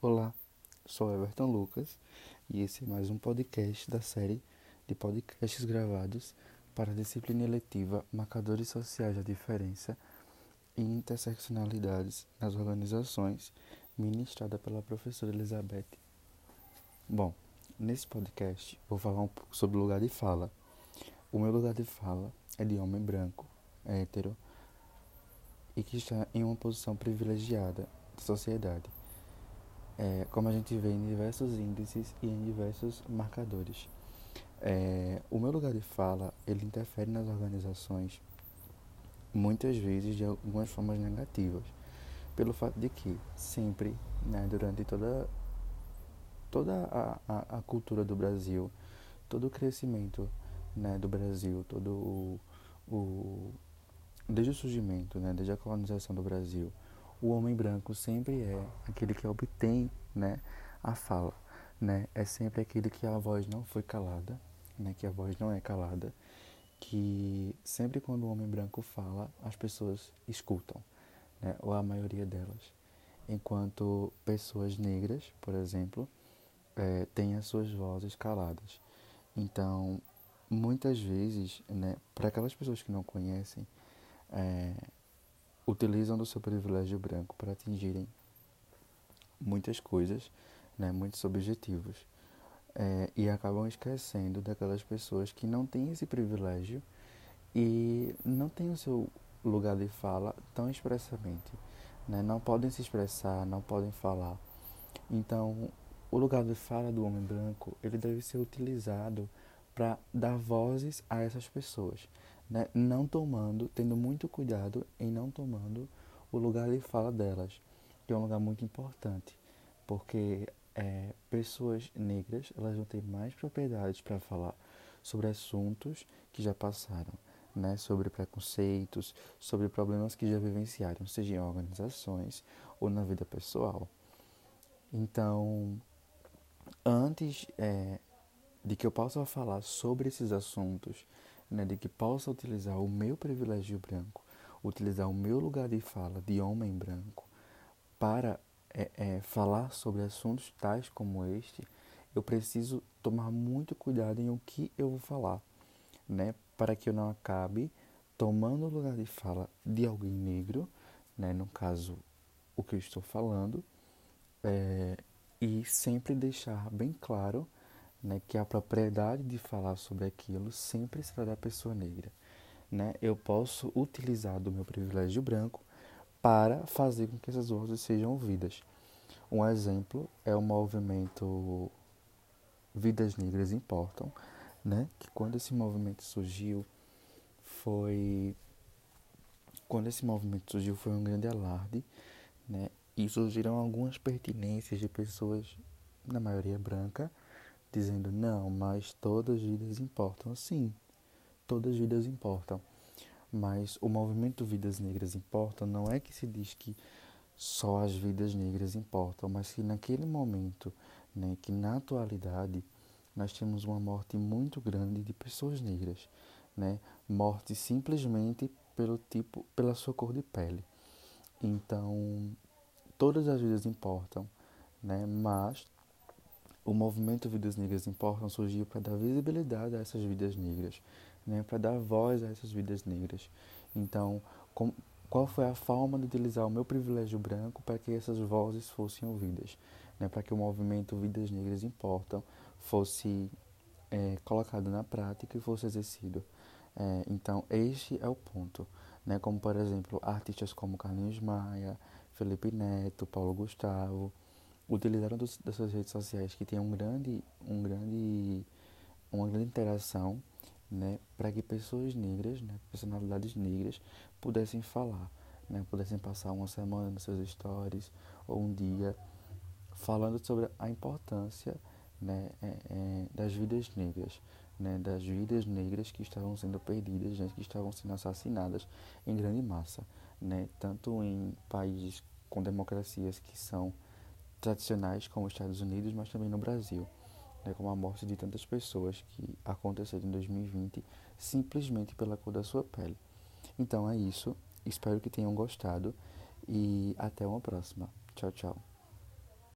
Olá, sou Everton Lucas e esse é mais um podcast da série de podcasts gravados para a disciplina eletiva Marcadores Sociais da Diferença e Interseccionalidades nas Organizações, ministrada pela professora Elizabeth. Bom, nesse podcast vou falar um pouco sobre o lugar de fala. O meu lugar de fala é de homem branco, hétero e que está em uma posição privilegiada da sociedade é, como a gente vê em diversos índices e em diversos marcadores. É, o meu lugar de fala, ele interfere nas organizações muitas vezes de algumas formas negativas, pelo fato de que sempre, né, durante toda, toda a, a, a cultura do Brasil, todo o crescimento né, do Brasil, todo o, o desde o surgimento, né, desde a colonização do Brasil, o homem branco sempre é aquele que obtém né, a fala. Né? É sempre aquele que a voz não foi calada, né, que a voz não é calada, que sempre quando o homem branco fala, as pessoas escutam, né, ou a maioria delas. Enquanto pessoas negras, por exemplo, é, têm as suas vozes caladas. Então, muitas vezes, né, para aquelas pessoas que não conhecem, é, utilizam do seu privilégio branco para atingirem muitas coisas, né, muitos objetivos, é, e acabam esquecendo daquelas pessoas que não têm esse privilégio e não têm o seu lugar de fala tão expressamente, né, não podem se expressar, não podem falar. Então, o lugar de fala do homem branco ele deve ser utilizado para dar vozes a essas pessoas né, não tomando, tendo muito cuidado em não tomando o lugar de fala delas, que é um lugar muito importante, porque é, pessoas negras elas vão ter mais propriedades para falar sobre assuntos que já passaram, né, sobre preconceitos, sobre problemas que já vivenciaram, seja em organizações ou na vida pessoal. Então, antes é, de que eu possa falar sobre esses assuntos né, de que possa utilizar o meu privilégio branco, utilizar o meu lugar de fala de homem branco para é, é, falar sobre assuntos tais como este, eu preciso tomar muito cuidado em o que eu vou falar, né, para que eu não acabe tomando o lugar de fala de alguém negro, né, no caso o que eu estou falando, é, e sempre deixar bem claro né, que a propriedade de falar sobre aquilo sempre será da pessoa negra. Né? Eu posso utilizar do meu privilégio branco para fazer com que essas vozes sejam ouvidas. Um exemplo é o movimento Vidas Negras Importam, né? que quando esse movimento surgiu foi quando esse movimento surgiu foi um grande alarde, né? E surgiram algumas pertinências de pessoas, na maioria branca, dizendo não, mas todas as vidas importam. Sim, todas as vidas importam. Mas o movimento Vidas Negras Importam não é que se diz que só as vidas negras importam, mas que naquele momento, né, que na atualidade nós temos uma morte muito grande de pessoas negras, né, morte simplesmente pelo tipo, pela sua cor de pele. Então, todas as vidas importam, né, mas o movimento Vidas Negras Importam surgiu para dar visibilidade a essas vidas negras, né, para dar voz a essas vidas negras. Então, com, qual foi a forma de utilizar o meu privilégio branco para que essas vozes fossem ouvidas, né, para que o movimento Vidas Negras Importam fosse é, colocado na prática e fosse exercido. É, então, este é o ponto. Né, como, por exemplo, artistas como Carlinhos Maia, Felipe Neto, Paulo Gustavo, utilizaram dos, das suas redes sociais que tem um grande, um grande, uma grande interação, né, para que pessoas negras, né, personalidades negras, pudessem falar, né, pudessem passar uma semana nos seus stories ou um dia falando sobre a importância, né, é, é, das vidas negras, né, das vidas negras que estavam sendo perdidas, né, que estavam sendo assassinadas em grande massa, né, tanto em países com democracias que são tradicionais como os Estados Unidos, mas também no Brasil, né, como a morte de tantas pessoas que aconteceu em 2020 simplesmente pela cor da sua pele. Então é isso, espero que tenham gostado e até uma próxima. Tchau, tchau.